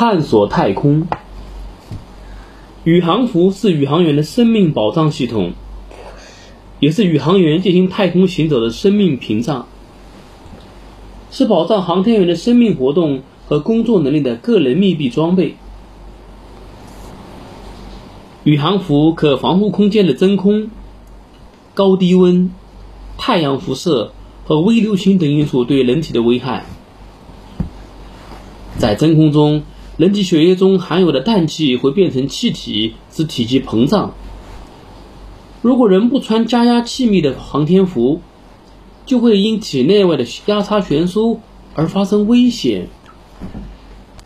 探索太空。宇航服是宇航员的生命保障系统，也是宇航员进行太空行走的生命屏障，是保障航天员的生命活动和工作能力的个人密闭装备。宇航服可防护空间的真空、高低温、太阳辐射和微流星等因素对人体的危害。在真空中，人体血液中含有的氮气会变成气体，使体积膨胀。如果人不穿加压气密的航天服，就会因体内外的压差悬殊而发生危险。